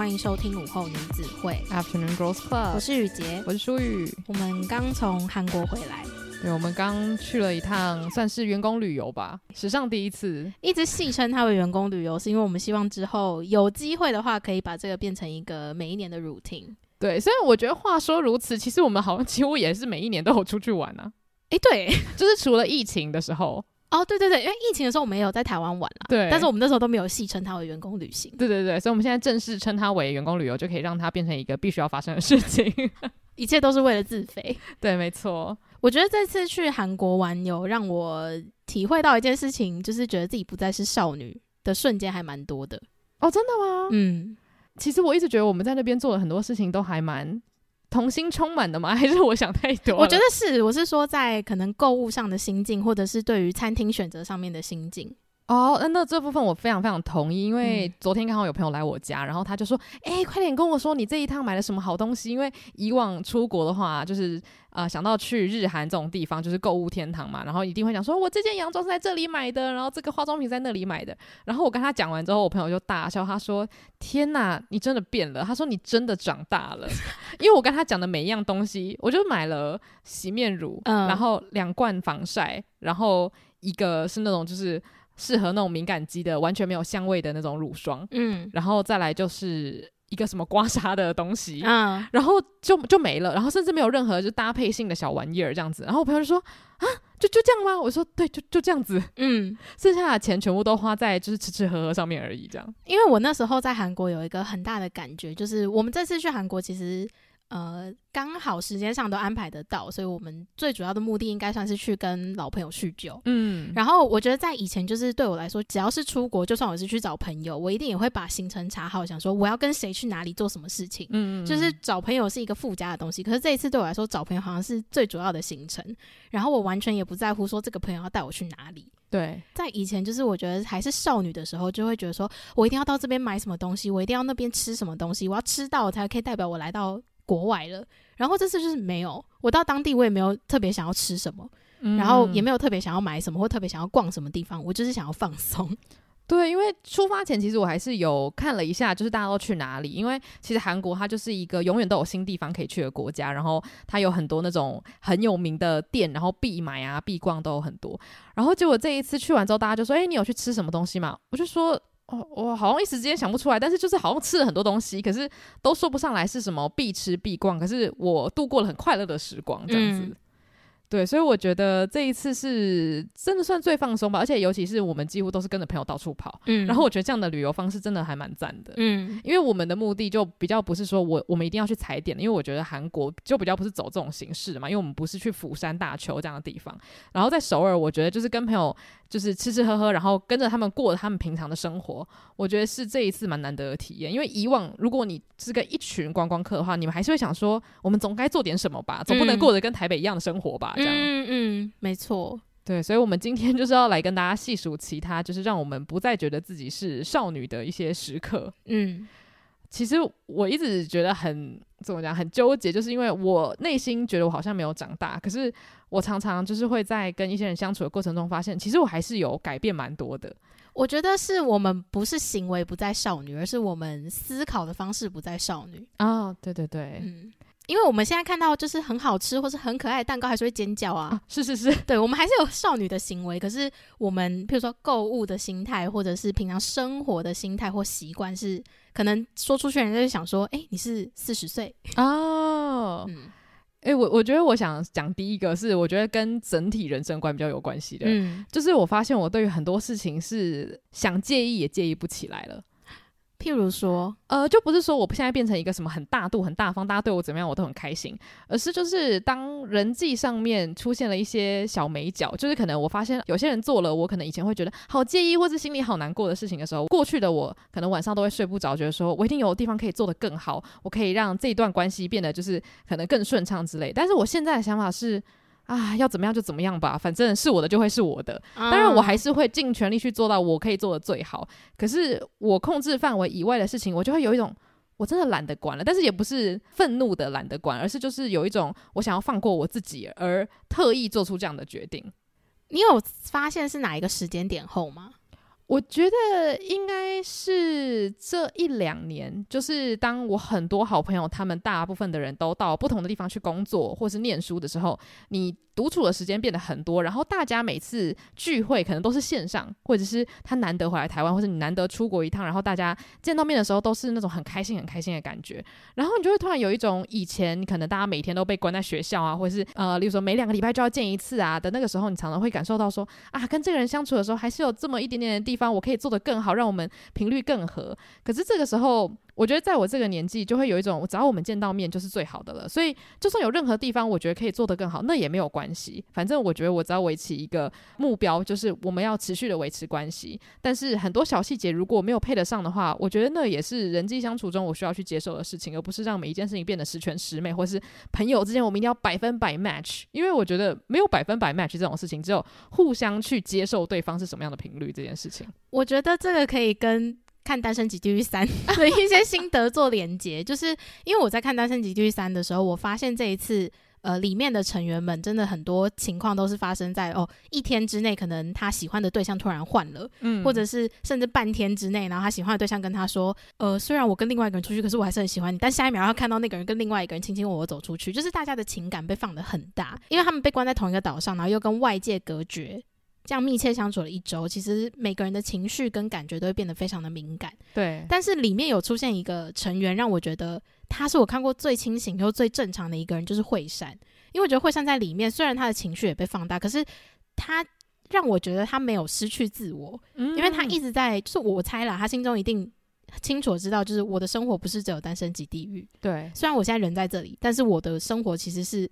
欢迎收听午后女子会 Afternoon Girls Club。我是雨洁，我是舒雨。我们刚从韩国回来，对，我们刚去了一趟，算是员工旅游吧，史上第一次。一直戏称它为员工旅游，是因为我们希望之后有机会的话，可以把这个变成一个每一年的 routine。对，虽然我觉得话说如此，其实我们好像几乎也是每一年都有出去玩啊。哎，对，就是除了疫情的时候。哦，对对对，因为疫情的时候我们也有在台湾玩啦，对，但是我们那时候都没有戏称它为员工旅行，对对对，所以我们现在正式称它为员工旅游，就可以让它变成一个必须要发生的事情，一切都是为了自肥，对，没错。我觉得这次去韩国玩有让我体会到一件事情，就是觉得自己不再是少女的瞬间还蛮多的。哦，真的吗？嗯，其实我一直觉得我们在那边做的很多事情都还蛮。童心充满的吗？还是我想太多？我觉得是，我是说在可能购物上的心境，或者是对于餐厅选择上面的心境。哦，那那这部分我非常非常同意，因为昨天刚好有朋友来我家，嗯、然后他就说：“哎、欸，快点跟我说你这一趟买了什么好东西？”因为以往出国的话，就是啊、呃、想到去日韩这种地方，就是购物天堂嘛，然后一定会想说：“我这件洋装是在这里买的，然后这个化妆品在那里买的。”然后我跟他讲完之后，我朋友就大笑，他说：“天哪，你真的变了！”他说：“你真的长大了。”因为我跟他讲的每一样东西，我就买了洗面乳，嗯、然后两罐防晒，然后一个是那种就是。适合那种敏感肌的，完全没有香味的那种乳霜，嗯，然后再来就是一个什么刮痧的东西，嗯，然后就就没了，然后甚至没有任何就搭配性的小玩意儿这样子，然后我朋友就说啊，就就这样吗？我说对，就就这样子，嗯，剩下的钱全部都花在就是吃吃喝喝上面而已，这样。因为我那时候在韩国有一个很大的感觉，就是我们这次去韩国其实。呃，刚好时间上都安排得到，所以我们最主要的目的应该算是去跟老朋友叙旧。嗯，然后我觉得在以前，就是对我来说，只要是出国，就算我是去找朋友，我一定也会把行程查好，想说我要跟谁去哪里做什么事情。嗯，就是找朋友是一个附加的东西，可是这一次对我来说，找朋友好像是最主要的行程。然后我完全也不在乎说这个朋友要带我去哪里。对，在以前，就是我觉得还是少女的时候，就会觉得说我一定要到这边买什么东西，我一定要那边吃什么东西，我要吃到我才可以代表我来到。国外了，然后这次就是没有，我到当地我也没有特别想要吃什么，嗯、然后也没有特别想要买什么或特别想要逛什么地方，我就是想要放松。对，因为出发前其实我还是有看了一下，就是大家都去哪里，因为其实韩国它就是一个永远都有新地方可以去的国家，然后它有很多那种很有名的店，然后必买啊必逛都有很多。然后结果这一次去完之后，大家就说：“哎，你有去吃什么东西吗？”我就说。哦，我好像一时之间想不出来，但是就是好像吃了很多东西，可是都说不上来是什么必吃必逛，可是我度过了很快乐的时光，这样子。对，所以我觉得这一次是真的算最放松吧，而且尤其是我们几乎都是跟着朋友到处跑，嗯，然后我觉得这样的旅游方式真的还蛮赞的，嗯，因为我们的目的就比较不是说我我们一定要去踩点，因为我觉得韩国就比较不是走这种形式的嘛，因为我们不是去釜山、大邱这样的地方，然后在首尔，我觉得就是跟朋友就是吃吃喝喝，然后跟着他们过他们平常的生活，我觉得是这一次蛮难得的体验，因为以往如果你是跟一群观光客的话，你们还是会想说，我们总该做点什么吧，总不能过得跟台北一样的生活吧。嗯嗯嗯，没错，对，所以，我们今天就是要来跟大家细数其他，就是让我们不再觉得自己是少女的一些时刻。嗯，其实我一直觉得很怎么讲，很纠结，就是因为我内心觉得我好像没有长大，可是我常常就是会在跟一些人相处的过程中发现，其实我还是有改变蛮多的。我觉得是我们不是行为不再少女，而是我们思考的方式不再少女。哦，对对对，嗯。因为我们现在看到就是很好吃或是很可爱的蛋糕，还是会尖叫啊！啊是是是，对，我们还是有少女的行为。可是我们譬如说购物的心态，或者是平常生活的心态或习惯，是可能说出去人家就想说：“哎、欸，你是四十岁哦。”嗯，哎、欸，我我觉得我想讲第一个是，我觉得跟整体人生观比较有关系的，嗯，就是我发现我对于很多事情是想介意也介意不起来了。譬如说，呃，就不是说我现在变成一个什么很大度、很大方，大家对我怎么样我都很开心，而是就是当人际上面出现了一些小美角，就是可能我发现有些人做了我可能以前会觉得好介意或是心里好难过的事情的时候，过去的我可能晚上都会睡不着，觉得说我一定有地方可以做得更好，我可以让这一段关系变得就是可能更顺畅之类。但是我现在的想法是。啊，要怎么样就怎么样吧，反正是我的就会是我的。当然，我还是会尽全力去做到我可以做的最好。可是我控制范围以外的事情，我就会有一种我真的懒得管了。但是也不是愤怒的懒得管，而是就是有一种我想要放过我自己而特意做出这样的决定。你有发现是哪一个时间点后吗？我觉得应该是这一两年，就是当我很多好朋友，他们大部分的人都到不同的地方去工作或是念书的时候，你独处的时间变得很多，然后大家每次聚会可能都是线上，或者是他难得回来台湾，或者你难得出国一趟，然后大家见到面的时候都是那种很开心、很开心的感觉，然后你就会突然有一种以前可能大家每天都被关在学校啊，或者是呃，例如说每两个礼拜就要见一次啊的那个时候，你常常会感受到说啊，跟这个人相处的时候还是有这么一点点的地方我可以做得更好，让我们频率更合。可是这个时候。我觉得在我这个年纪，就会有一种，只要我们见到面就是最好的了。所以，就算有任何地方我觉得可以做得更好，那也没有关系。反正我觉得我只要维持一个目标，就是我们要持续的维持关系。但是很多小细节如果没有配得上的话，我觉得那也是人际相处中我需要去接受的事情，而不是让每一件事情变得十全十美，或是朋友之间我们一定要百分百 match。因为我觉得没有百分百 match 这种事情，只有互相去接受对方是什么样的频率这件事情。我觉得这个可以跟。看《单身即地狱三》的一些心得做连接，就是因为我在看《单身即地狱三》的时候，我发现这一次呃里面的成员们真的很多情况都是发生在哦一天之内，可能他喜欢的对象突然换了，嗯，或者是甚至半天之内，然后他喜欢的对象跟他说，呃，虽然我跟另外一个人出去，可是我还是很喜欢你，但下一秒要看到那个人跟另外一个人卿卿我我走出去，就是大家的情感被放得很大，因为他们被关在同一个岛上，然后又跟外界隔绝。这样密切相处了一周，其实每个人的情绪跟感觉都会变得非常的敏感。对，但是里面有出现一个成员，让我觉得他是我看过最清醒又最正常的一个人，就是惠善。因为我觉得惠善在里面，虽然他的情绪也被放大，可是他让我觉得他没有失去自我，嗯，因为他一直在，就是我猜啦，他心中一定清楚知道，就是我的生活不是只有单身及地狱。对，虽然我现在人在这里，但是我的生活其实是。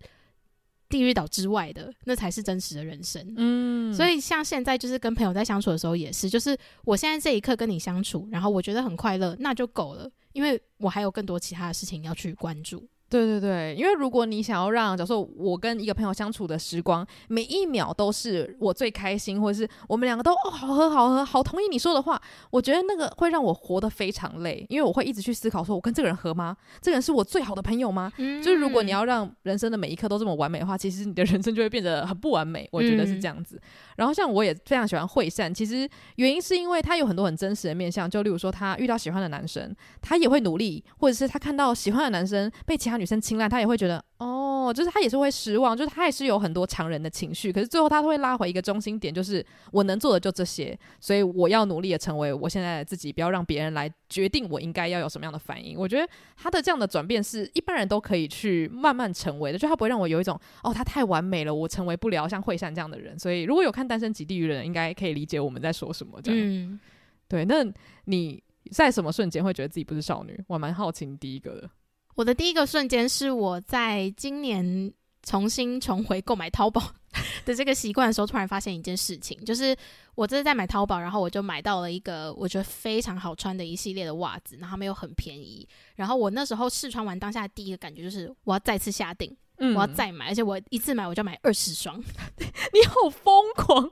地狱岛之外的，那才是真实的人生。嗯，所以像现在就是跟朋友在相处的时候，也是，就是我现在这一刻跟你相处，然后我觉得很快乐，那就够了，因为我还有更多其他的事情要去关注。对对对，因为如果你想要让，假如说我跟一个朋友相处的时光，每一秒都是我最开心，或者是我们两个都哦好喝好喝，好同意你说的话，我觉得那个会让我活得非常累，因为我会一直去思考，说我跟这个人合吗？这个人是我最好的朋友吗？嗯，就是如果你要让人生的每一刻都这么完美的话，其实你的人生就会变得很不完美。我觉得是这样子。嗯，然后像我也非常喜欢惠善，其实原因是因为他有很多很真实的面相，就例如说他遇到喜欢的男生，他也会努力，或者是他看到喜欢的男生被其他女生青睐，他也会。觉得哦，就是他也是会失望，就是他也是有很多常人的情绪，可是最后他会拉回一个中心点，就是我能做的就这些，所以我要努力的成为我现在的自己，不要让别人来决定我应该要有什么样的反应。我觉得他的这样的转变是一般人都可以去慢慢成为的，就他不会让我有一种哦，他太完美了，我成为不了像惠善这样的人。所以如果有看《单身即地狱》的人，应该可以理解我们在说什么。这样，嗯，对。那你在什么瞬间会觉得自己不是少女？我蛮好奇你第一个的。我的第一个瞬间是我在今年重新重回购买淘宝 的这个习惯的时候，突然发现一件事情，就是我这是在买淘宝，然后我就买到了一个我觉得非常好穿的一系列的袜子，然后他们又很便宜，然后我那时候试穿完当下第一个感觉就是我要再次下定，嗯，我要再买，而且我一次买我就买二十双，你好疯狂！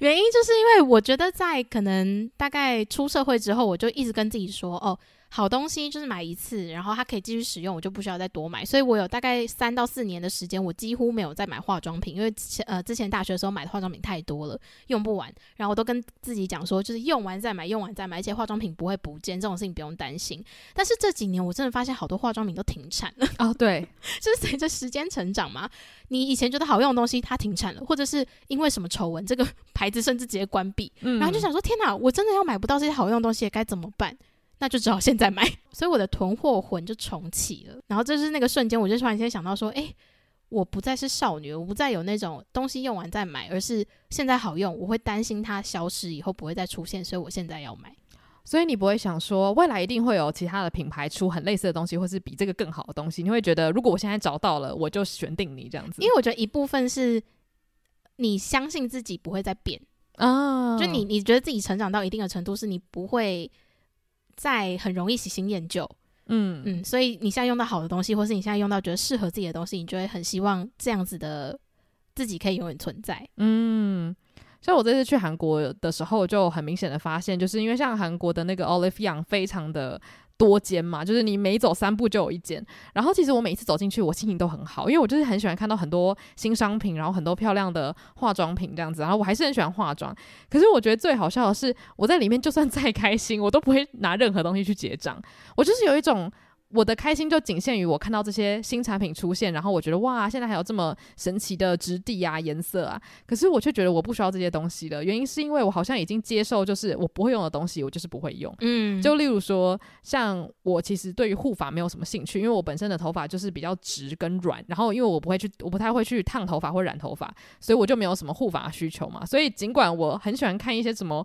原因就是因为我觉得在可能大概出社会之后，我就一直跟自己说哦。好东西就是买一次，然后它可以继续使用，我就不需要再多买。所以我有大概三到四年的时间，我几乎没有再买化妆品，因为呃之前大学的时候买的化妆品太多了，用不完。然后我都跟自己讲说，就是用完再买，用完再买，而且化妆品不会不见，这种事情不用担心。但是这几年我真的发现好多化妆品都停产了。哦，对，就是随着时间成长嘛，你以前觉得好用的东西它停产了，或者是因为什么丑闻，这个 牌子甚至直接关闭。嗯，然后就想说，天哪，我真的要买不到这些好用的东西，该怎么办？那就只好现在买，所以我的囤货魂就重启了。然后这是那个瞬间，我就突然间想到说，诶，我不再是少女，我不再有那种东西用完再买，而是现在好用，我会担心它消失以后不会再出现，所以我现在要买。所以你不会想说未来一定会有其他的品牌出很类似的东西，或是比这个更好的东西？你会觉得如果我现在找到了，我就选定你这样子？因为我觉得一部分是你相信自己不会再变啊，就你你觉得自己成长到一定的程度，是你不会再很容易喜新厌旧。嗯嗯，所以你现在用到好的东西，或是你现在用到觉得适合自己的东西，你就会很希望这样子的自己可以永远存在。嗯。像我这次去韩国的时候，就很明显的发现，就是因为像韩国的那个 Olive Young 非常的多间嘛，就是你每走三步就有一间。然后其实我每一次走进去，我心情都很好，因为我就是很喜欢看到很多新商品，然后很多漂亮的化妆品这样子。然后我还是很喜欢化妆，可是我觉得最好笑的是，我在里面就算再开心，我都不会拿任何东西去结账，我就是有一种。我的开心就仅限于我看到这些新产品出现，然后我觉得哇，现在还有这么神奇的质地啊、颜色啊，可是我却觉得我不需要这些东西了。原因是因为我好像已经接受，就是我不会用的东西，我就是不会用。嗯，就例如说，像我其实对于护发没有什么兴趣，因为我本身的头发就是比较直跟软，然后因为我不会去，我不太会去烫头发或染头发，所以我就没有什么护发需求嘛。所以尽管我很喜欢看一些什么。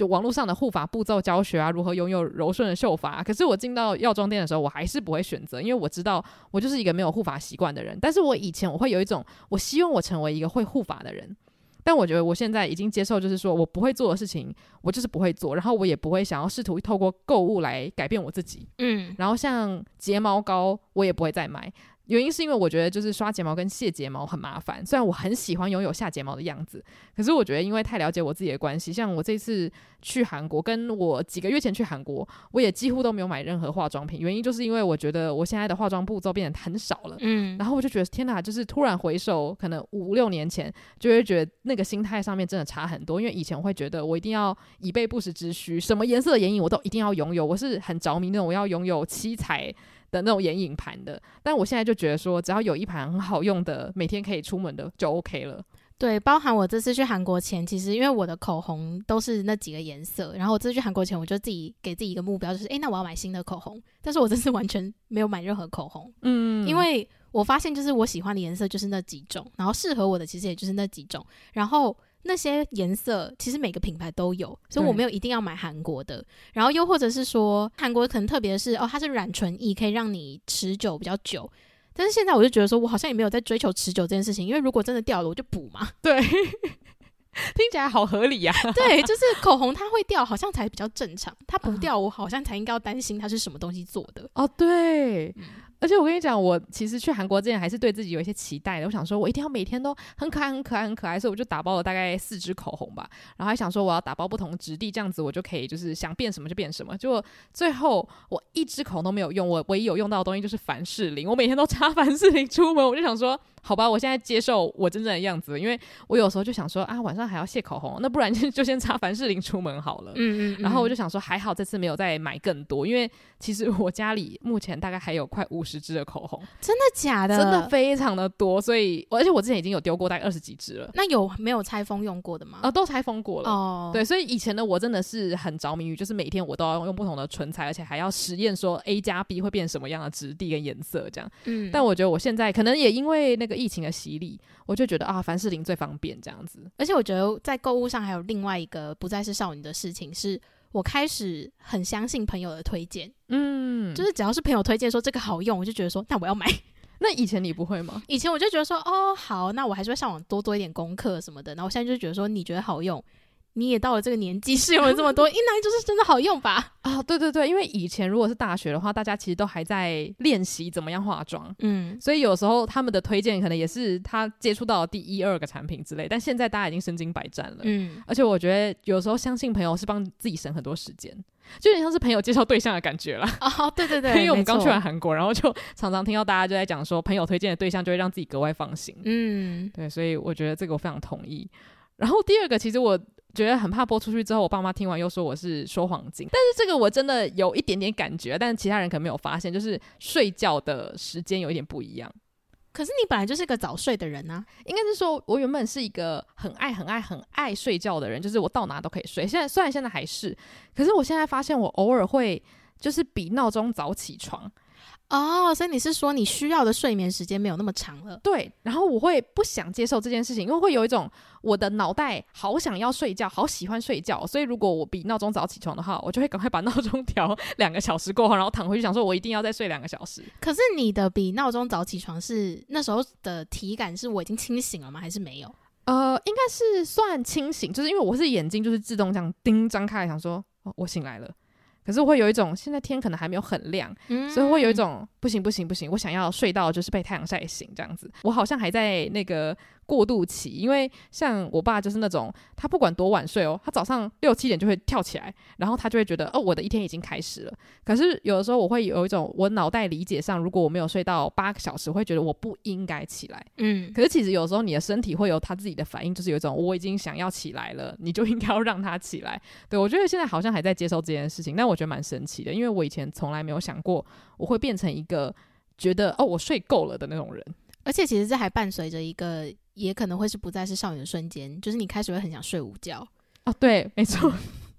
就网络上的护发步骤教学啊，如何拥有柔顺的秀发啊，可是我进到药妆店的时候，我还是不会选择，因为我知道我就是一个没有护发习惯的人。但是我以前我会有一种，我希望我成为一个会护发的人，但我觉得我现在已经接受，就是说我不会做的事情，我就是不会做，然后我也不会想要试图透过购物来改变我自己。嗯，然后像睫毛膏，我也不会再买。原因是因为我觉得就是刷睫毛跟卸睫毛很麻烦，虽然我很喜欢拥有下睫毛的样子，可是我觉得因为太了解我自己的关系，像我这次去韩国，跟我几个月前去韩国，我也几乎都没有买任何化妆品。原因就是因为我觉得我现在的化妆步骤变得很少了，嗯，然后我就觉得天哪，就是突然回首，可能五六年前，就会觉得那个心态上面真的差很多。因为以前我会觉得我一定要以备不时之需，什么颜色的眼影我都一定要拥有，我是很着迷那种我要拥有七彩。的那种眼影盘的，但我现在就觉得说，只要有一盘很好用的，每天可以出门的就 OK 了。对，包含我这次去韩国前，其实因为我的口红都是那几个颜色，然后我这次去韩国前，我就自己给自己一个目标，就是诶，那我要买新的口红。但是我这次完全没有买任何口红，嗯，因为我发现就是我喜欢的颜色就是那几种，然后适合我的其实也就是那几种，然后。那些颜色其实每个品牌都有，所以我没有一定要买韩国的。然后又或者是说，韩国可能特别是哦，它是软唇液，可以让你持久比较久。但是现在我就觉得说，我好像也没有在追求持久这件事情，因为如果真的掉了，我就补嘛。对，听起来好合理呀、啊。对，就是口红它会掉，好像才比较正常。它不掉，我好像才应该要担心它是什么东西做的。哦，对。嗯而且我跟你讲，我其实去韩国之前还是对自己有一些期待的。我想说，我一定要每天都很可爱、很可爱、很可爱，所以我就打包了大概四支口红吧。然后还想说，我要打包不同质地，这样子我就可以就是想变什么就变什么。结果最后我一支口红都没有用，我唯一有用到的东西就是凡士林。我每天都擦 凡士林出门，我就想说。好吧，我现在接受我真正的样子，因为我有时候就想说啊，晚上还要卸口红，那不然就就先擦凡士林出门好了。嗯，嗯嗯。然后我就想说，还好这次没有再买更多，因为其实我家里目前大概还有快五十支的口红。真的假的？真的非常的多，所以而且我之前已经有丢过大概二十几支了。那有没有拆封用过的吗？啊，都拆封过了。哦。对，所以以前的我真的是很着迷于，就是每天我都要用用不同的唇彩，而且还要实验说 A 加 B 会变什么样的质地跟颜色这样。嗯。但我觉得我现在可能也因为那个疫情的洗礼。我就觉得啊，凡士林最方便这样子，而且我觉得在购物上还有另外一个不再是少女的事情，是我开始很相信朋友的推荐，嗯，就是只要是朋友推荐说这个好用，我就觉得说那我要买。那以前你不会吗？以前我就觉得说哦好，那我还是会上网多做一点功课什么的，然后我现在就觉得说你觉得好用。你也到了这个年纪，试用了这么多，应该就是真的好用吧？啊，对对对，因为以前如果是大学的话，大家其实都还在练习怎么样化妆，嗯，所以有时候他们的推荐可能也是他接触到的第一二个产品之类。但现在大家已经身经百战了，嗯，而且我觉得有时候相信朋友是帮自己省很多时间，就有点像是朋友介绍对象的感觉了。哦，对对对，因为我们刚去完韩国，然后就常常听到大家就在讲说，朋友推荐的对象就会让自己格外放心。嗯，对，所以我觉得这个我非常同意。然后第二个，其实我。觉得很怕播出去之后，我爸妈听完又说我是说谎精。但是这个我真的有一点点感觉，但是其他人可能没有发现，就是睡觉的时间有一点不一样。可是你本来就是个早睡的人啊，应该是说我原本是一个很爱、很爱、很爱睡觉的人，就是我到哪都可以睡。现在虽然现在还是，可是我现在发现我偶尔会就是比闹钟早起床。哦，所以你是说你需要的睡眠时间没有那么长了？对，然后我会不想接受这件事情，因为会有一种我的脑袋好想要睡觉，好喜欢睡觉，所以如果我比闹钟早起床的话，我就会赶快把闹钟调 两个小时过后，然后躺回去想说，我一定要再睡两个小时。可是你的比闹钟早起床是那时候的体感是我已经清醒了吗？还是没有？呃，应该是算清醒，就是因为我是眼睛就是自动这样叮张开，想说哦，我醒来了。可是我会有一种，现在天可能还没有很亮，嗯、所以会有一种不行不行不行，我想要睡到就是被太阳晒醒这样子。我好像还在那个。过渡期，因为像我爸就是那种，他不管多晚睡哦，他早上六七点就会跳起来，然后他就会觉得哦，我的一天已经开始了。可是有的时候我会有一种，我脑袋理解上，如果我没有睡到八个小时，我会觉得我不应该起来。嗯，可是其实有时候你的身体会有他自己的反应，就是有一种我已经想要起来了，你就应该要让他起来。对，我觉得现在好像还在接受这件事情，但我觉得蛮神奇的，因为我以前从来没有想过我会变成一个觉得哦，我睡够了的那种人。而且其实这还伴随着一个。也可能会是不再是少女的瞬间，就是你开始会很想睡午觉哦。对，没错，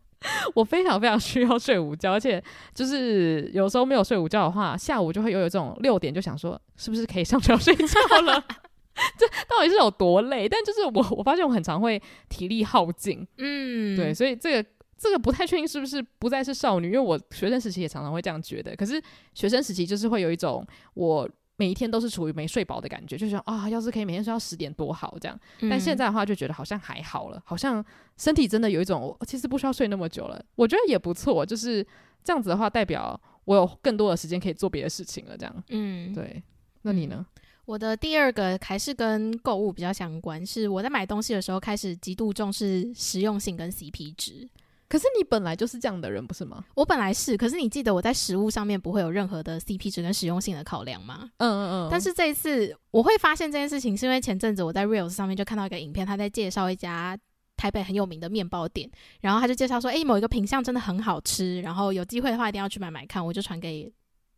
我非常非常需要睡午觉，而且就是有时候没有睡午觉的话，下午就会有一种六点就想说，是不是可以上床睡觉了？这到底是有多累？但就是我我发现我很常会体力耗尽，嗯，对，所以这个这个不太确定是不是不再是少女，因为我学生时期也常常会这样觉得。可是学生时期就是会有一种我。每一天都是处于没睡饱的感觉，就想啊，要是可以每天睡到十点多好这样。嗯、但现在的话，就觉得好像还好了，好像身体真的有一种，我其实不需要睡那么久了。我觉得也不错，就是这样子的话，代表我有更多的时间可以做别的事情了。这样，嗯，对。那你呢？我的第二个还是跟购物比较相关，是我在买东西的时候开始极度重视实用性跟 CP 值。可是你本来就是这样的人，不是吗？我本来是，可是你记得我在食物上面不会有任何的 CP 值跟实用性的考量吗？嗯嗯嗯。但是这一次我会发现这件事情，是因为前阵子我在 Reels 上面就看到一个影片，他在介绍一家台北很有名的面包店，然后他就介绍说，诶，某一个品相真的很好吃，然后有机会的话一定要去买买看。我就传给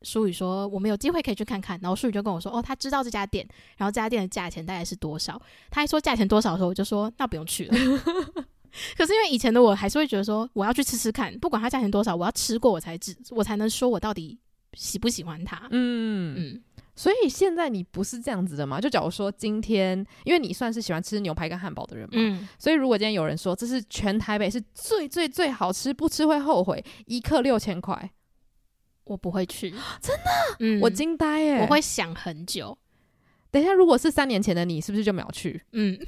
舒宇说，我们有机会可以去看看。然后舒宇就跟我说，哦，他知道这家店，然后这家店的价钱大概是多少？他还说价钱多少的时候，我就说那不用去了。可是因为以前的我还是会觉得说，我要去吃吃看，不管它价钱多少，我要吃过我才知，我才能说我到底喜不喜欢它。嗯嗯，所以现在你不是这样子的吗？就假如说今天，因为你算是喜欢吃牛排跟汉堡的人嘛，嗯，所以如果今天有人说这是全台北是最最最好吃，不吃会后悔，一克六千块，我不会去，真的，嗯，我惊呆耶，我会想很久。等一下，如果是三年前的你，是不是就秒去？嗯。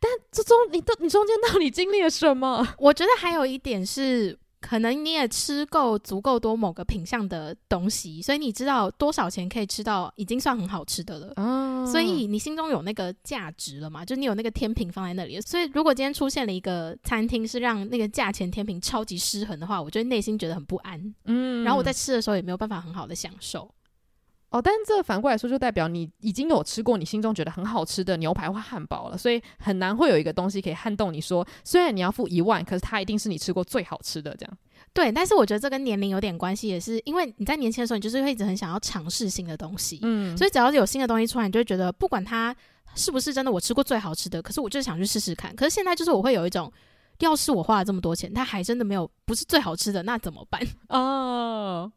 但这中你都你中间到底经历了什么？我觉得还有一点是，可能你也吃够足够多某个品相的东西，所以你知道多少钱可以吃到已经算很好吃的了。哦，所以你心中有那个价值了嘛？就你有那个天平放在那里。所以如果今天出现了一个餐厅是让那个价钱天平超级失衡的话，我就内心觉得很不安。嗯，然后我在吃的时候也没有办法很好的享受。哦，但是这反过来说，就代表你已经有吃过你心中觉得很好吃的牛排或汉堡了，所以很难会有一个东西可以撼动你说，虽然你要付一万，可是它一定是你吃过最好吃的这样。对，但是我觉得这跟年龄有点关系，也是因为你在年轻的时候，你就是会一直很想要尝试新的东西，嗯，所以只要有新的东西出来，你就会觉得不管它是不是真的我吃过最好吃的，可是我就是想去试试看。可是现在就是我会有一种，要是我花了这么多钱，它还真的没有不是最好吃的，那怎么办？哦。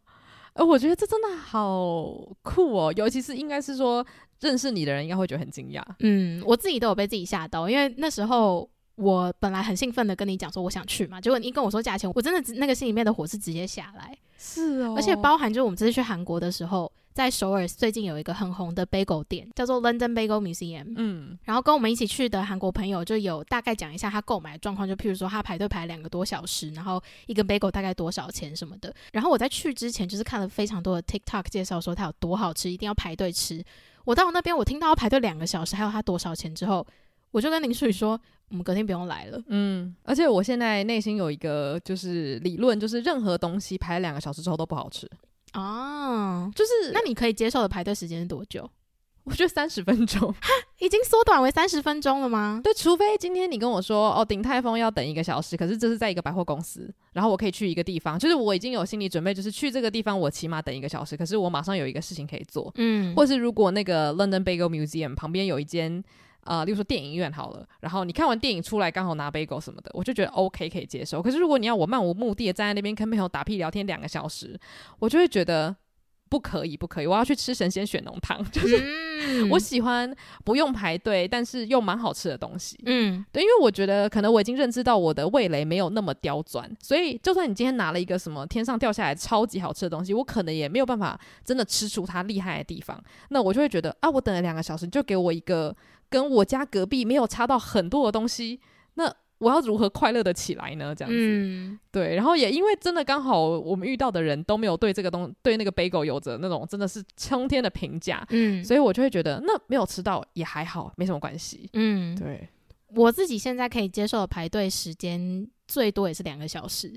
呃，我觉得这真的好酷哦，尤其是应该是说认识你的人应该会觉得很惊讶。嗯，我自己都有被自己吓到，因为那时候我本来很兴奋的跟你讲说我想去嘛，结果你跟我说价钱，我真的那个心里面的火是直接下来。是哦，而且包含就是我们这次去韩国的时候。在首尔最近有一个很红的 bagel 店，叫做 London Bagel Museum。嗯，然后跟我们一起去的韩国朋友就有大概讲一下他购买的状况，就譬如说他排队排两个多小时，然后一个 bagel 大概多少钱什么的。然后我在去之前就是看了非常多的 TikTok 介绍说它有多好吃，一定要排队吃。我到那边我听到要排队两个小时，还有它多少钱之后，我就跟林淑宇说，我们隔天不用来了。嗯，而且我现在内心有一个就是理论，就是任何东西排两个小时之后都不好吃。哦，就是那你可以接受的排队时间是多久？我觉得三十分钟，哈，已经缩短为三十分钟了吗？对，除非今天你跟我说哦，鼎泰丰要等一个小时，可是这是在一个百货公司，然后我可以去一个地方，就是我已经有心理准备，就是去这个地方我起码等一个小时，可是我马上有一个事情可以做，嗯，或是如果那个 London Bagel Museum 旁边有一间。呃，例如说电影院好了，然后你看完电影出来，刚好拿 bagel 什么的，我就觉得 OK 可以接受。可是如果你要我漫无目的的站在那边跟朋友打屁聊天两个小时，我就会觉得不可以，不可以，我要去吃神仙血浓汤，就是、嗯、我喜欢不用排队，但是又蛮好吃的东西。嗯，对，因为我觉得可能我已经认知到我的味蕾没有那么刁钻，所以就算你今天拿了一个什么天上掉下来超级好吃的东西，我可能也没有办法真的吃出它厉害的地方。那我就会觉得啊，我等了两个小时，就给我一个跟我家隔壁没有差到很多的东西，那。我要如何快乐的起来呢？这样子，嗯、对，然后也因为真的刚好我们遇到的人都没有对这个东对那个 bagel 有着那种真的是冲天的评价，嗯，所以我就会觉得那没有吃到也还好，没什么关系，嗯，对，我自己现在可以接受的排队时间最多也是两个小时，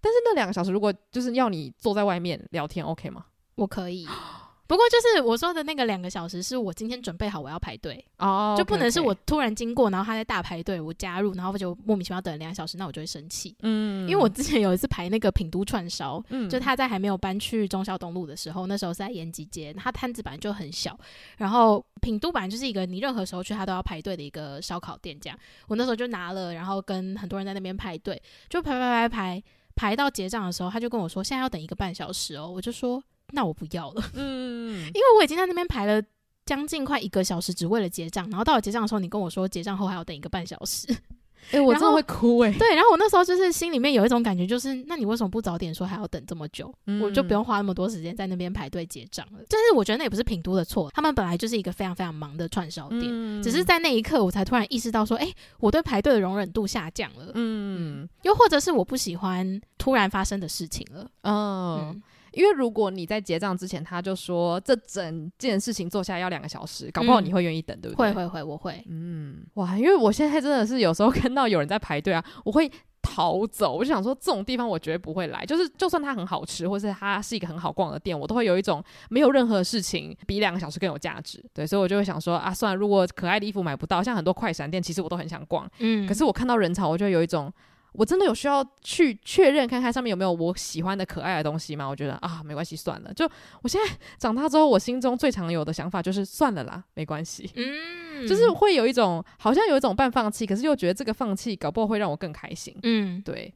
但是那两个小时如果就是要你坐在外面聊天，OK 吗？我可以。不过就是我说的那个两个小时，是我今天准备好我要排队哦，就不能是我突然经过，然后他在大排队，我加入，然后我就莫名其妙等了两个小时，那我就会生气。嗯，因为我之前有一次排那个品都串烧，嗯，就他在还没有搬去忠孝东路的时候，那时候是在延吉街，他摊子本来就很小，然后品都本来就是一个你任何时候去他都要排队的一个烧烤店，这样，我那时候就拿了，然后跟很多人在那边排队，就排排排排排到结账的时候，他就跟我说现在要等一个半小时哦，我就说。那我不要了，嗯，因为我已经在那边排了将近快一个小时，只为了结账。然后到了结账的时候，你跟我说结账后还要等一个半小时，哎、欸，我真的会哭哎、欸。对，然后我那时候就是心里面有一种感觉，就是那你为什么不早点说还要等这么久？嗯、我就不用花那么多时间在那边排队结账了。但是我觉得那也不是品都的错，他们本来就是一个非常非常忙的串烧店，嗯、只是在那一刻我才突然意识到说，哎、欸，我对排队的容忍度下降了。嗯，嗯，又或者是我不喜欢突然发生的事情了。哦。嗯因为如果你在结账之前，他就说这整件事情做下来要两个小时，搞不好你会愿意等，嗯、对不对？会会会，我会。嗯，哇，因为我现在真的是有时候看到有人在排队啊，我会逃走。我就想说，这种地方我绝对不会来。就是就算它很好吃，或是它是一个很好逛的店，我都会有一种没有任何事情比两个小时更有价值。对，所以我就会想说啊，算了，如果可爱的衣服买不到，像很多快闪店，其实我都很想逛。嗯，可是我看到人潮，我就有一种。我真的有需要去确认看看上面有没有我喜欢的可爱的东西吗？我觉得啊，没关系，算了。就我现在长大之后，我心中最常有的想法就是算了啦，没关系。嗯，就是会有一种好像有一种半放弃，可是又觉得这个放弃搞不好会让我更开心。嗯，对。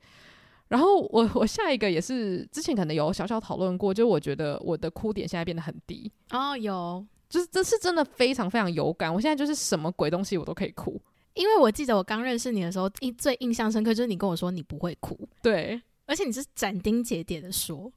然后我我下一个也是之前可能有小小讨论过，就我觉得我的哭点现在变得很低。哦，有，就是这是真的非常非常有感。我现在就是什么鬼东西我都可以哭。因为我记得我刚认识你的时候，印最印象深刻就是你跟我说你不会哭，对，而且你是斩钉截铁的说，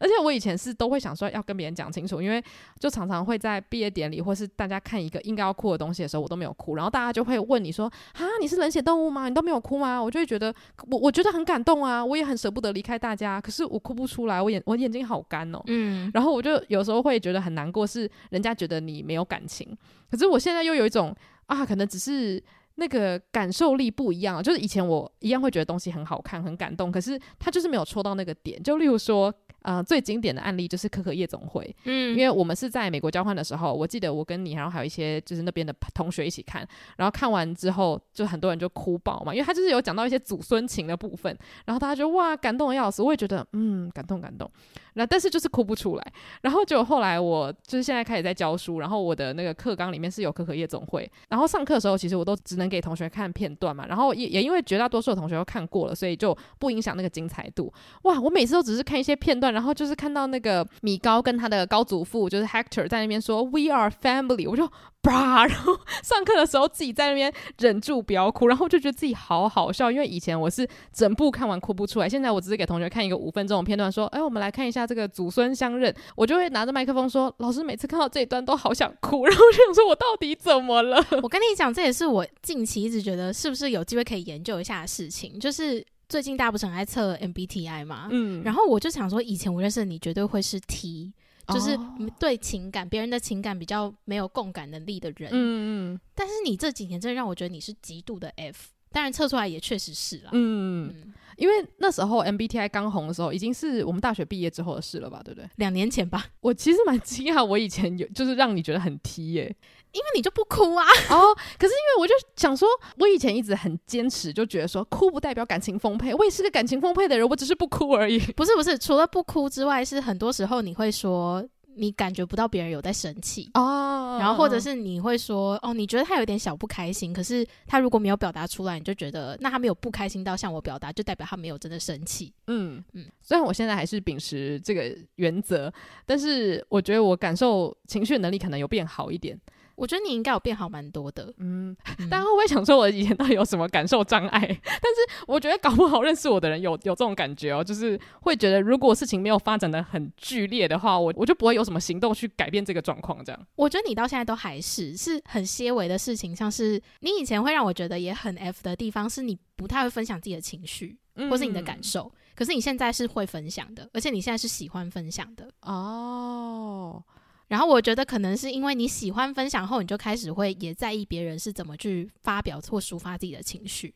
而且我以前是都会想说要跟别人讲清楚，因为就常常会在毕业典礼或是大家看一个应该要哭的东西的时候，我都没有哭，然后大家就会问你说啊，你是冷血动物吗？你都没有哭吗？我就会觉得我我觉得很感动啊，我也很舍不得离开大家，可是我哭不出来，我眼我眼睛好干哦，嗯，然后我就有时候会觉得很难过，是人家觉得你没有感情，可是我现在又有一种啊，可能只是。那个感受力不一样，就是以前我一样会觉得东西很好看、很感动，可是他就是没有戳到那个点。就例如说，呃，最经典的案例就是可可夜总会，嗯，因为我们是在美国交换的时候，我记得我跟你，然后还有一些就是那边的同学一起看，然后看完之后，就很多人就哭爆嘛，因为他就是有讲到一些祖孙情的部分，然后大家就哇感动的要死，我也觉得嗯感动感动。那但是就是哭不出来，然后就后来我就是现在开始在教书，然后我的那个课纲里面是有可可夜总会，然后上课的时候其实我都只能给同学看片段嘛，然后也也因为绝大多数的同学都看过了，所以就不影响那个精彩度。哇，我每次都只是看一些片段，然后就是看到那个米高跟他的高祖父就是 Hector 在那边说 We are family，我就叭，然后 上课的时候自己在那边忍住不要哭，然后就觉得自己好好笑，因为以前我是整部看完哭不出来，现在我只是给同学看一个五分钟的片段，说，哎，我们来看一下这个祖孙相认，我就会拿着麦克风说，老师每次看到这一段都好想哭，然后就想说我到底怎么了？我跟你讲，这也是我近期一直觉得是不是有机会可以研究一下的事情，就是最近大家不是很爱测 MBTI 嘛，嗯，然后我就想说，以前我认识的你绝对会是 T。就是对情感，别人的情感比较没有共感能力的人。嗯嗯。但是你这几年真的让我觉得你是极度的 F，当然测出来也确实是啦。嗯，嗯，因为那时候 MBTI 刚红的时候，已经是我们大学毕业之后的事了吧？对不对？两年前吧。我其实蛮惊讶，我以前有就是让你觉得很 T 耶。因为你就不哭啊！哦，可是因为我就想说，我以前一直很坚持，就觉得说哭不代表感情丰沛。我也是个感情丰沛的人，我只是不哭而已。不是不是，除了不哭之外，是很多时候你会说你感觉不到别人有在生气哦，然后或者是你会说哦，你觉得他有点小不开心，可是他如果没有表达出来，你就觉得那他没有不开心到向我表达，就代表他没有真的生气。嗯嗯，虽然我现在还是秉持这个原则，但是我觉得我感受情绪的能力可能有变好一点。我觉得你应该有变好蛮多的，嗯，大家会不会想说我以前到底有什么感受障碍？但是我觉得搞不好认识我的人有有这种感觉哦，就是会觉得如果事情没有发展的很剧烈的话，我我就不会有什么行动去改变这个状况。这样，我觉得你到现在都还是是很些微的事情，像是你以前会让我觉得也很 F 的地方，是你不太会分享自己的情绪或是你的感受，嗯，可是你现在是会分享的，而且你现在是喜欢分享的哦。然后我觉得可能是因为你喜欢分享后，你就开始会也在意别人是怎么去发表或抒发自己的情绪。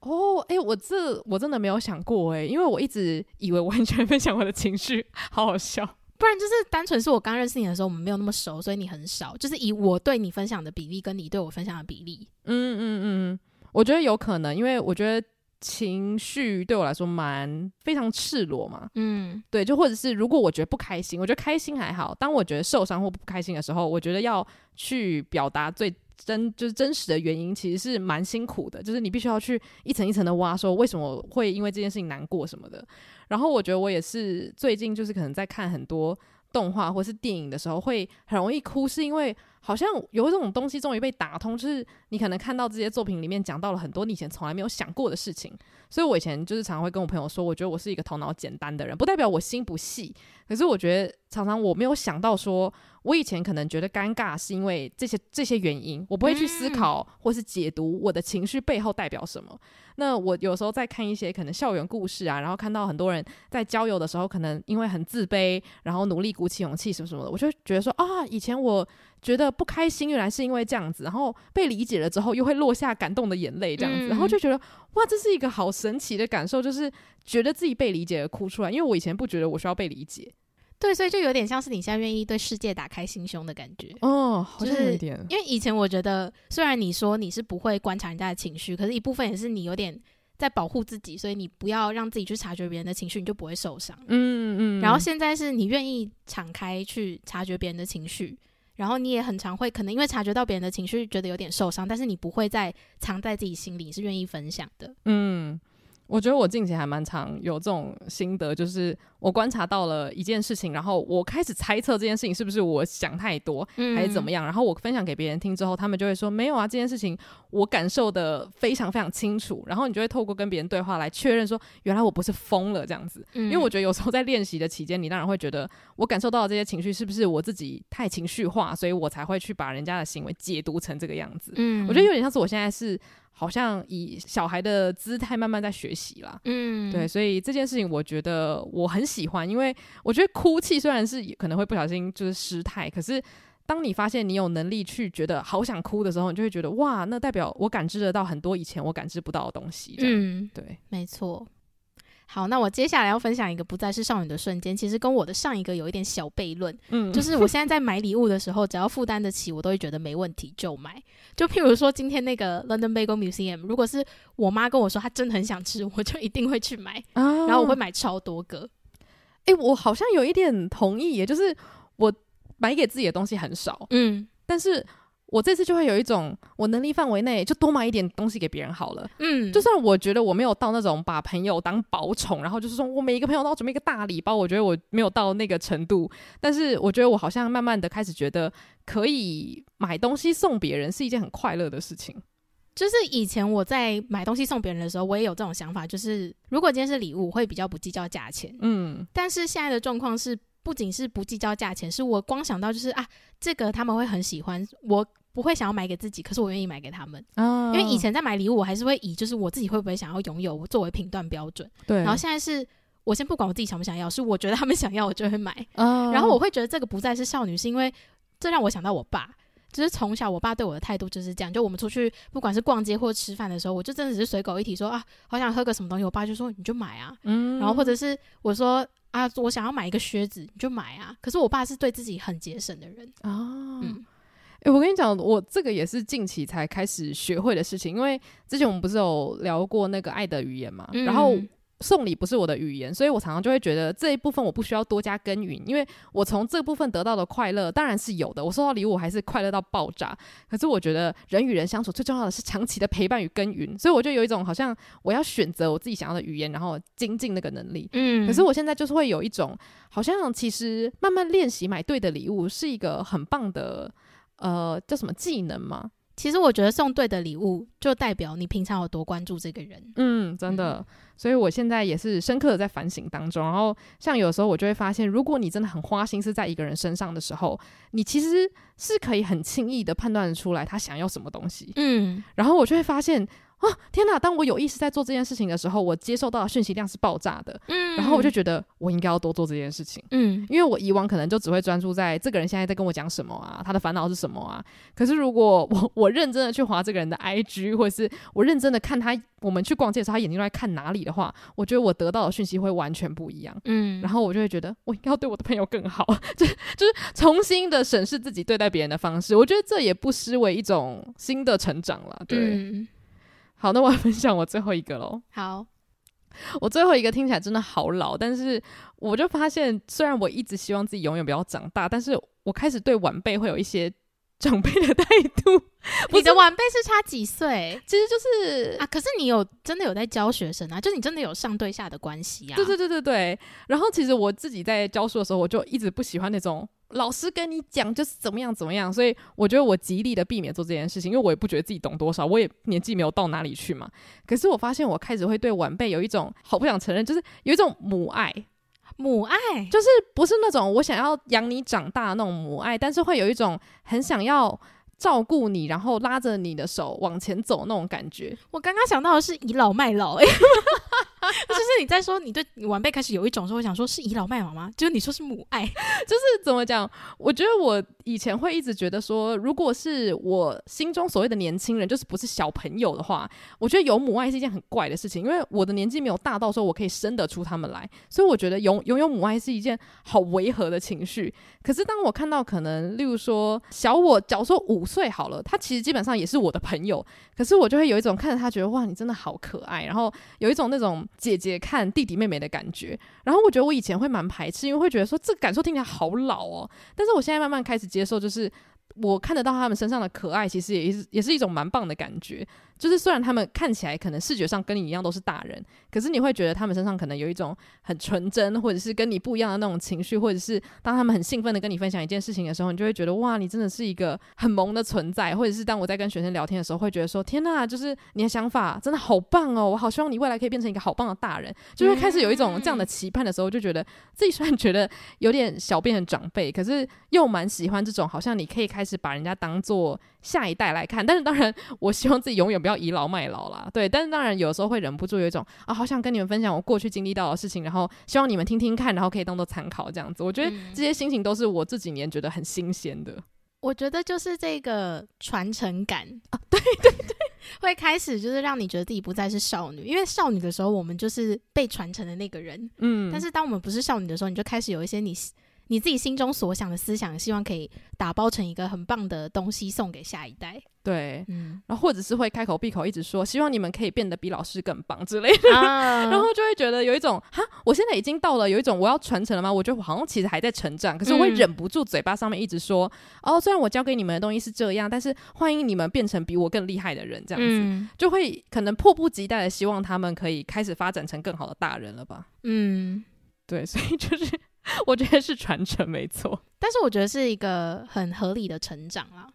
哦，哎，我这我真的没有想过哎，因为我一直以为我很喜欢分享我的情绪，好好笑。不然就是单纯是我刚认识你的时候，我们没有那么熟，所以你很少，就是以我对你分享的比例跟你对我分享的比例。嗯嗯嗯，我觉得有可能，因为我觉得。情绪对我来说蛮非常赤裸嘛，嗯，对，就或者是如果我觉得不开心，我觉得开心还好。当我觉得受伤或不开心的时候，我觉得要去表达最真就是真实的原因，其实是蛮辛苦的。就是你必须要去一层一层的挖，说为什么会因为这件事情难过什么的。然后我觉得我也是最近就是可能在看很多动画或是电影的时候，会很容易哭，是因为。好像有一种东西终于被打通，就是你可能看到这些作品里面讲到了很多你以前从来没有想过的事情。所以我以前就是常常会跟我朋友说，我觉得我是一个头脑简单的人，不代表我心不细。可是我觉得常常我没有想到说，我以前可能觉得尴尬是因为这些这些原因，我不会去思考或是解读我的情绪背后代表什么。那我有时候在看一些可能校园故事啊，然后看到很多人在交友的时候，可能因为很自卑，然后努力鼓起勇气什么什么的，我就觉得说啊，以前我觉得不开心，原来是因为这样子，然后被理解了之后，又会落下感动的眼泪这样子，然后就觉得哇，这是一个好神奇的感受，就是觉得自己被理解而哭出来，因为我以前不觉得我需要被理解。对，所以就有点像是你现在愿意对世界打开心胸的感觉哦，好像有一点。因为以前我觉得，虽然你说你是不会观察人家的情绪，可是一部分也是你有点在保护自己，所以你不要让自己去察觉别人的情绪，你就不会受伤。嗯嗯。然后现在是你愿意敞开去察觉别人的情绪，然后你也很常会可能因为察觉到别人的情绪，觉得有点受伤，但是你不会再藏在自己心里，你是愿意分享的。嗯。我觉得我近期还蛮常有这种心得，就是我观察到了一件事情，然后我开始猜测这件事情是不是我想太多，还是怎么样。然后我分享给别人听之后，他们就会说没有啊，这件事情我感受的非常非常清楚。然后你就会透过跟别人对话来确认说，原来我不是疯了这样子。因为我觉得有时候在练习的期间，你当然会觉得我感受到的这些情绪是不是我自己太情绪化，所以我才会去把人家的行为解读成这个样子。嗯，我觉得有点像是我现在是。好像以小孩的姿态慢慢在学习啦，嗯，对，所以这件事情我觉得我很喜欢，因为我觉得哭泣虽然是可能会不小心就是失态，可是当你发现你有能力去觉得好想哭的时候，你就会觉得哇，那代表我感知得到很多以前我感知不到的东西，嗯，对，没错。好，那我接下来要分享一个不再是少女的瞬间，其实跟我的上一个有一点小悖论。嗯，就是我现在在买礼物的时候，只要负担得起，我都会觉得没问题就买。就譬如说今天那个 London Bagel Museum，如果是我妈跟我说她真的很想吃，我就一定会去买，啊、然后我会买超多个。哎、欸，我好像有一点同意，也就是我买给自己的东西很少，嗯，但是。我这次就会有一种，我能力范围内就多买一点东西给别人好了。嗯，就算我觉得我没有到那种把朋友当宝宠，然后就是说我每一个朋友都要准备一个大礼包，我觉得我没有到那个程度。但是我觉得我好像慢慢的开始觉得，可以买东西送别人是一件很快乐的事情。就是以前我在买东西送别人的时候，我也有这种想法，就是如果今天是礼物，我会比较不计较价钱。嗯，但是现在的状况是，不仅是不计较价钱，是我光想到就是啊，这个他们会很喜欢我。不会想要买给自己，可是我愿意买给他们。哦，因为以前在买礼物，我还是会以就是我自己会不会想要拥有作为评断标准。对。然后现在是我先不管我自己想不想要，是我觉得他们想要，我就会买。哦。然后我会觉得这个不再是少女，是因为这让我想到我爸，就是从小我爸对我的态度就是这样。就我们出去不管是逛街或者吃饭的时候，我就真的只是随口一提说啊，好想喝个什么东西，我爸就说你就买啊。嗯。然后或者是我说啊，我想要买一个靴子，你就买啊。可是我爸是对自己很节省的人。哦。嗯。诶、欸，我跟你讲，我这个也是近期才开始学会的事情。因为之前我们不是有聊过那个爱的语言嘛，嗯、然后送礼不是我的语言，所以我常常就会觉得这一部分我不需要多加耕耘，因为我从这部分得到的快乐当然是有的，我收到礼物还是快乐到爆炸。可是我觉得人与人相处最重要的是长期的陪伴与耕耘，所以我就有一种好像我要选择我自己想要的语言，然后精进那个能力。嗯，可是我现在就是会有一种好像其实慢慢练习买对的礼物是一个很棒的，呃，叫什么技能吗？其实我觉得送对的礼物，就代表你平常有多关注这个人。嗯，真的。嗯、所以我现在也是深刻的在反省当中。然后，像有时候我就会发现，如果你真的很花心思在一个人身上的时候，你其实是可以很轻易的判断出来他想要什么东西。嗯，然后我就会发现。啊！天哪！当我有意识在做这件事情的时候，我接受到的讯息量是爆炸的。嗯，然后我就觉得我应该要多做这件事情。嗯，因为我以往可能就只会专注在这个人现在在跟我讲什么啊，他的烦恼是什么啊。可是如果我我认真的去划这个人的 IG，或者是我认真的看他，我们去逛街的时候，他眼睛都在看哪里的话，我觉得我得到的讯息会完全不一样。嗯，然后我就会觉得我应该要对我的朋友更好，就就是重新的审视自己对待别人的方式。我觉得这也不失为一种新的成长了。对。嗯好，那我要分享我最后一个喽。好，我最后一个听起来真的好老，但是我就发现，虽然我一直希望自己永远不要长大，但是我开始对晚辈会有一些长辈的态度。你的晚辈是差几岁？其实就是啊，可是你有真的有在教学生啊，就是你真的有上对下的关系啊。对对对对对。然后其实我自己在教书的时候，我就一直不喜欢那种。老师跟你讲就是怎么样怎么样，所以我觉得我极力的避免做这件事情，因为我也不觉得自己懂多少，我也年纪没有到哪里去嘛。可是我发现我开始会对晚辈有一种好不想承认，就是有一种母爱，母爱就是不是那种我想要养你长大的那种母爱，但是会有一种很想要照顾你，然后拉着你的手往前走那种感觉。我刚刚想到的是倚老卖老，欸，就是你在说你对晚辈开始有一种说，我想说是倚老卖老吗？就是你说是母爱，就是怎么讲？我觉得我以前会一直觉得说，如果是我心中所谓的年轻人，就是不是小朋友的话，我觉得有母爱是一件很怪的事情，因为我的年纪没有大到说我可以生得出他们来，所以我觉得拥拥有母爱是一件好违和的情绪。可是当我看到可能，例如说小我，假如说五岁好了，他其实基本上也是我的朋友，可是我就会有一种看着他觉得哇，你真的好可爱，然后有一种那种。姐姐看弟弟妹妹的感觉，然后我觉得我以前会蛮排斥，因为会觉得说这感受听起来好老哦。但是我现在慢慢开始接受，就是我看得到他们身上的可爱，其实也是也是一种蛮棒的感觉。就是虽然他们看起来可能视觉上跟你一样都是大人，可是你会觉得他们身上可能有一种很纯真，或者是跟你不一样的那种情绪，或者是当他们很兴奋的跟你分享一件事情的时候，你就会觉得哇，你真的是一个很萌的存在。或者是当我在跟学生聊天的时候，会觉得说天呐，就是你的想法真的好棒哦，我好希望你未来可以变成一个好棒的大人，就会开始有一种这样的期盼的时候，就觉得自己虽然觉得有点小变成长辈，可是又蛮喜欢这种好像你可以开始把人家当做下一代来看。但是当然，我希望自己永远不要倚老卖老啦。对，但是当然有时候会忍不住有一种啊，好想跟你们分享我过去经历到的事情，然后希望你们听听看，然后可以当做参考这样子。我觉得这些心情都是我这几年觉得很新鲜的。我觉得就是这个传承感啊，对对对，会开始就是让你觉得自己不再是少女，因为少女的时候我们就是被传承的那个人，嗯，但是当我们不是少女的时候，你就开始有一些你。你自己心中所想的思想，希望可以打包成一个很棒的东西送给下一代。对，嗯，然后或者是会开口闭口一直说，希望你们可以变得比老师更棒之类的，啊、然后就会觉得有一种哈，我现在已经到了有一种我要传承了吗？我觉得我好像其实还在成长，可是我会忍不住嘴巴上面一直说，嗯、哦，虽然我教给你们的东西是这样，但是欢迎你们变成比我更厉害的人，这样子、嗯、就会可能迫不及待的希望他们可以开始发展成更好的大人了吧？嗯，对，所以就是。我觉得是传承没错，但是我觉得是一个很合理的成长啦，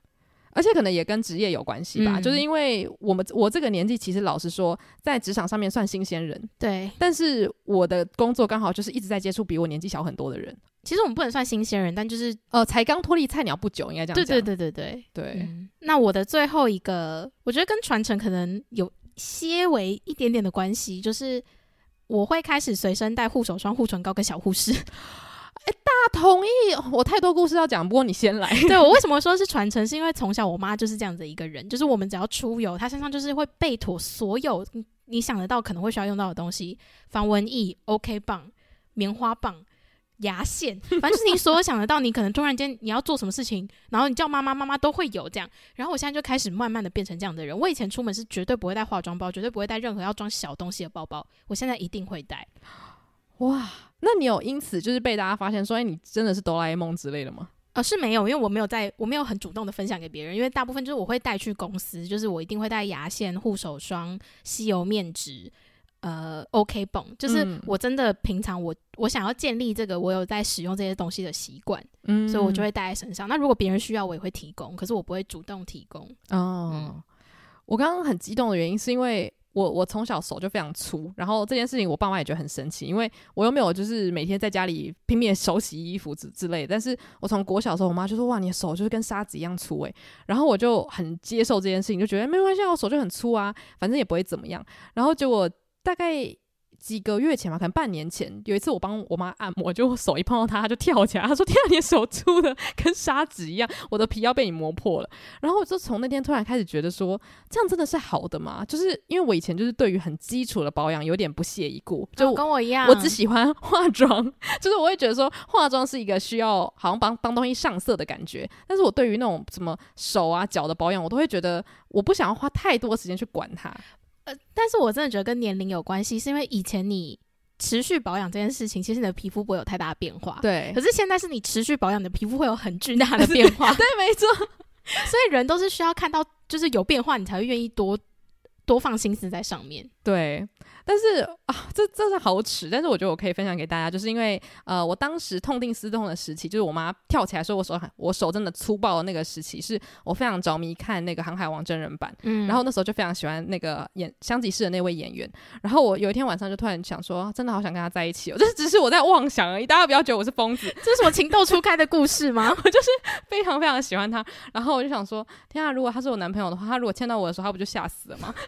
而且可能也跟职业有关系吧。嗯、就是因为我们我这个年纪，其实老实说，在职场上面算新鲜人，对。但是我的工作刚好就是一直在接触比我年纪小很多的人。其实我们不能算新鲜人，但就是呃，才刚脱离菜鸟不久，应该这样讲。对对对对对对。对嗯、那我的最后一个，我觉得跟传承可能有些微一点点的关系，就是。我会开始随身带护手霜、护唇膏跟小护士。哎，大同意！我太多故事要讲，不过你先来。对，我为什么说是传承？是因为从小我妈就是这样子一个人，就是我们只要出游，她身上就是会备妥所有你想得到可能会需要用到的东西：防蚊液、OK 棒、棉花棒。牙线，反正就是你所有想得到，你可能突然间你要做什么事情，然后你叫妈妈，妈妈都会有这样。然后我现在就开始慢慢的变成这样的人。我以前出门是绝对不会带化妆包，绝对不会带任何要装小东西的包包。我现在一定会带。哇，那你有因此就是被大家发现说，哎，你真的是哆啦 A 梦之类的吗？呃，是没有，因为我没有在，我没有很主动的分享给别人，因为大部分就是我会带去公司，就是我一定会带牙线、护手霜、吸油面纸。呃，OK 绷，就是我真的平常我我想要建立这个我有在使用这些东西的习惯，嗯，所以我就会带在身上。那如果别人需要，我也会提供，可是我不会主动提供。哦，嗯，我刚刚很激动的原因是因为我我从小手就非常粗，然后这件事情我爸妈也觉得很神奇，因为我又没有就是每天在家里拼命手洗衣服之之类的。但是我从国小的时候，我妈就说哇，你的手就是跟沙子一样粗诶。然后我就很接受这件事情，就觉得没关系，我手就很粗啊，反正也不会怎么样。然后结果。大概几个月前吧，可能半年前，有一次我帮我妈按摩，就我手一碰到她，她就跳起来，她说：“天啊，你的手粗的跟砂纸一样，我的皮要被你磨破了。”然后我就从那天突然开始觉得说，这样真的是好的吗？就是因为我以前就是对于很基础的保养有点不屑一顾，就、哦、跟我一样，我只喜欢化妆，就是我会觉得说化妆是一个需要好像帮帮东西上色的感觉，但是我对于那种什么手啊脚的保养，我都会觉得我不想要花太多时间去管它。呃，但是我真的觉得跟年龄有关系，是因为以前你持续保养这件事情，其实你的皮肤不会有太大的变化。对，可是现在是你持续保养，你的皮肤会有很巨大的变化。对，没错。所以人都是需要看到就是有变化，你才会愿意多多放心思在上面。对。但是啊，这这是好耻，但是我觉得我可以分享给大家，就是因为呃，我当时痛定思痛的时期，就是我妈跳起来说我手很我手真的粗暴的那个时期，是我非常着迷看那个《航海王》真人版，嗯，然后那时候就非常喜欢那个演香吉士的那位演员，然后我有一天晚上就突然想说，真的好想跟他在一起哦，这 只是我在妄想而已，大家不要觉得我是疯子，这是什么情窦初开的故事吗？我就是非常非常喜欢他，然后我就想说，天啊，如果他是我男朋友的话，他如果牵到我的时候，他不就吓死了吗？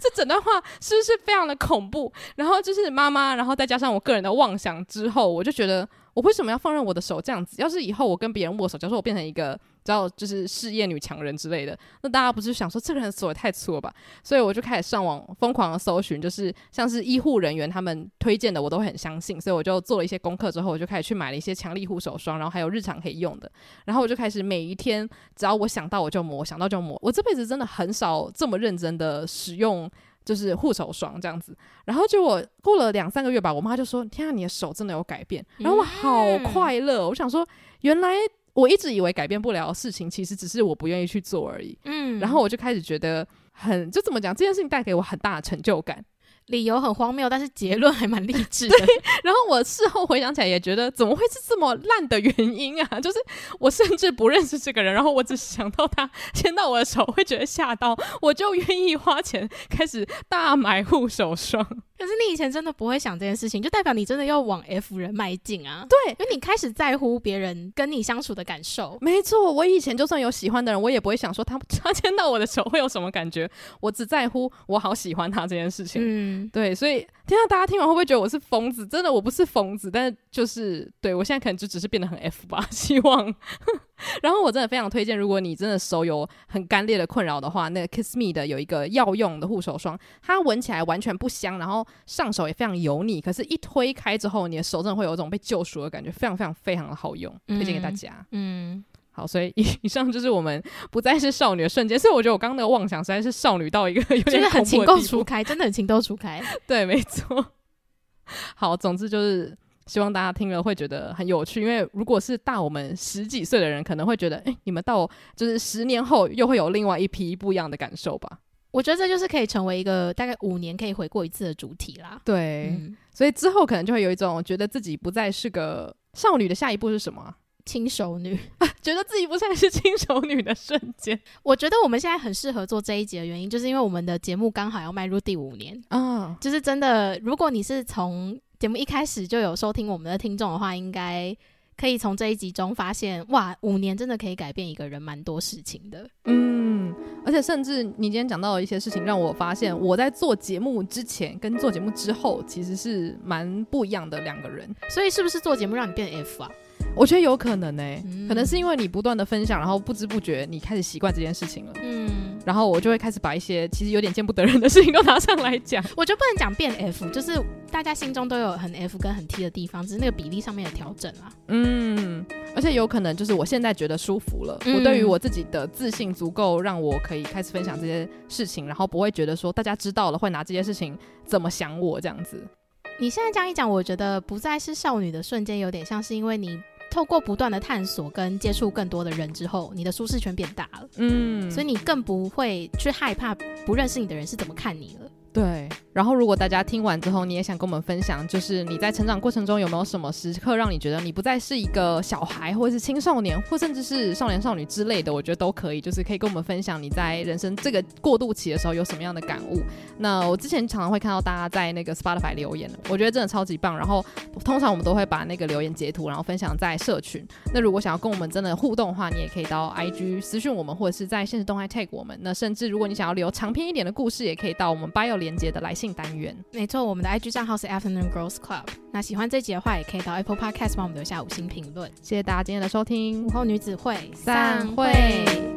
这整段话是不是非常的恐怖？然后就是妈妈，然后再加上我个人的妄想之后，我就觉得我为什么要放任我的手这样子？要是以后我跟别人握手，假如说我变成一个，知道就是事业女强人之类的，那大家不是想说这个人手也太粗了吧？所以我就开始上网疯狂的搜寻，就是像是医护人员他们推荐的，我都很相信。所以我就做了一些功课之后，我就开始去买了一些强力护手霜，然后还有日常可以用的。然后我就开始每一天，只要我想到我就抹，想到就抹。我这辈子真的很少这么认真的使用。就是护手霜这样子，然后就我过了两三个月吧，我妈就说：“天啊，你的手真的有改变。”然后我好快乐，我想说，原来我一直以为改变不了的事情，其实只是我不愿意去做而已。嗯，然后我就开始觉得很，就怎么讲，这件事情带给我很大的成就感。理由很荒谬，但是结论还蛮励志的。然后我事后回想起来也觉得，怎么会是这么烂的原因啊？就是我甚至不认识这个人，然后我只想到他牵到我的手会觉得吓到，我就愿意花钱开始大买护手霜。可是你以前真的不会想这件事情，就代表你真的要往 F 人迈进啊！对，因为你开始在乎别人跟你相处的感受。没错，我以前就算有喜欢的人，我也不会想说他他牵到我的手会有什么感觉，我只在乎我好喜欢他这件事情。嗯，对，所以。听到，大家听完会不会觉得我是疯子？真的，我不是疯子，但是就是对我现在可能就只是变得很 F 吧，希望。然后我真的非常推荐，如果你真的手有很干裂的困扰的话，那个 Kiss Me 的有一个药用的护手霜，它闻起来完全不香，然后上手也非常油腻，可是一推开之后，你的手真的会有一种被救赎的感觉，非常非常非常的好用，推荐给大家。嗯。嗯好，所以以上就是我们不再是少女的瞬间。所以我觉得我刚刚那个妄想实在是少女到一个有点的很情窦初开，真的很情窦初开。对，没错。好，总之就是希望大家听了会觉得很有趣，因为如果是大我们十几岁的人，可能会觉得，哎、欸，你们到就是十年后又会有另外一批不一样的感受吧。我觉得这就是可以成为一个大概五年可以回过一次的主题啦。对，嗯、所以之后可能就会有一种觉得自己不再是个少女的下一步是什么？轻熟女，觉得自己不再是轻熟女的瞬间。我觉得我们现在很适合做这一集的原因，就是因为我们的节目刚好要迈入第五年啊。哦、就是真的，如果你是从节目一开始就有收听我们的听众的话，应该可以从这一集中发现，哇，五年真的可以改变一个人蛮多事情的。嗯，而且甚至你今天讲到的一些事情，让我发现我在做节目之前跟做节目之后其实是蛮不一样的两个人。所以是不是做节目让你变 F 啊？我觉得有可能呢、欸，嗯、可能是因为你不断的分享，然后不知不觉你开始习惯这件事情了。嗯，然后我就会开始把一些其实有点见不得人的事情都拿上来讲。我觉得不能讲变 F，就是大家心中都有很 F 跟很 T 的地方，只是那个比例上面的调整啊。嗯，而且有可能就是我现在觉得舒服了，嗯、我对于我自己的自信足够让我可以开始分享这些事情，然后不会觉得说大家知道了会拿这些事情怎么想我这样子。你现在这样一讲，我觉得不再是少女的瞬间，有点像是因为你。透过不断的探索跟接触更多的人之后，你的舒适圈变大了，嗯，所以你更不会去害怕不认识你的人是怎么看你了。对，然后如果大家听完之后，你也想跟我们分享，就是你在成长过程中有没有什么时刻让你觉得你不再是一个小孩，或者是青少年，或甚至是少年少女之类的，我觉得都可以，就是可以跟我们分享你在人生这个过渡期的时候有什么样的感悟。那我之前常常会看到大家在那个 Spotify 留言，我觉得真的超级棒。然后通常我们都会把那个留言截图，然后分享在社群。那如果想要跟我们真的互动的话，你也可以到 IG 私讯我们，或者是在现实动态 tag 我们。那甚至如果你想要留长篇一点的故事，也可以到我们 bio 连接的来信单元，没错，我们的 IG 账号是 Afternoon Girls Club。那喜欢这集的话，也可以到 Apple Podcast 帮我们留下五星评论。谢谢大家今天的收听，午后女子会散会。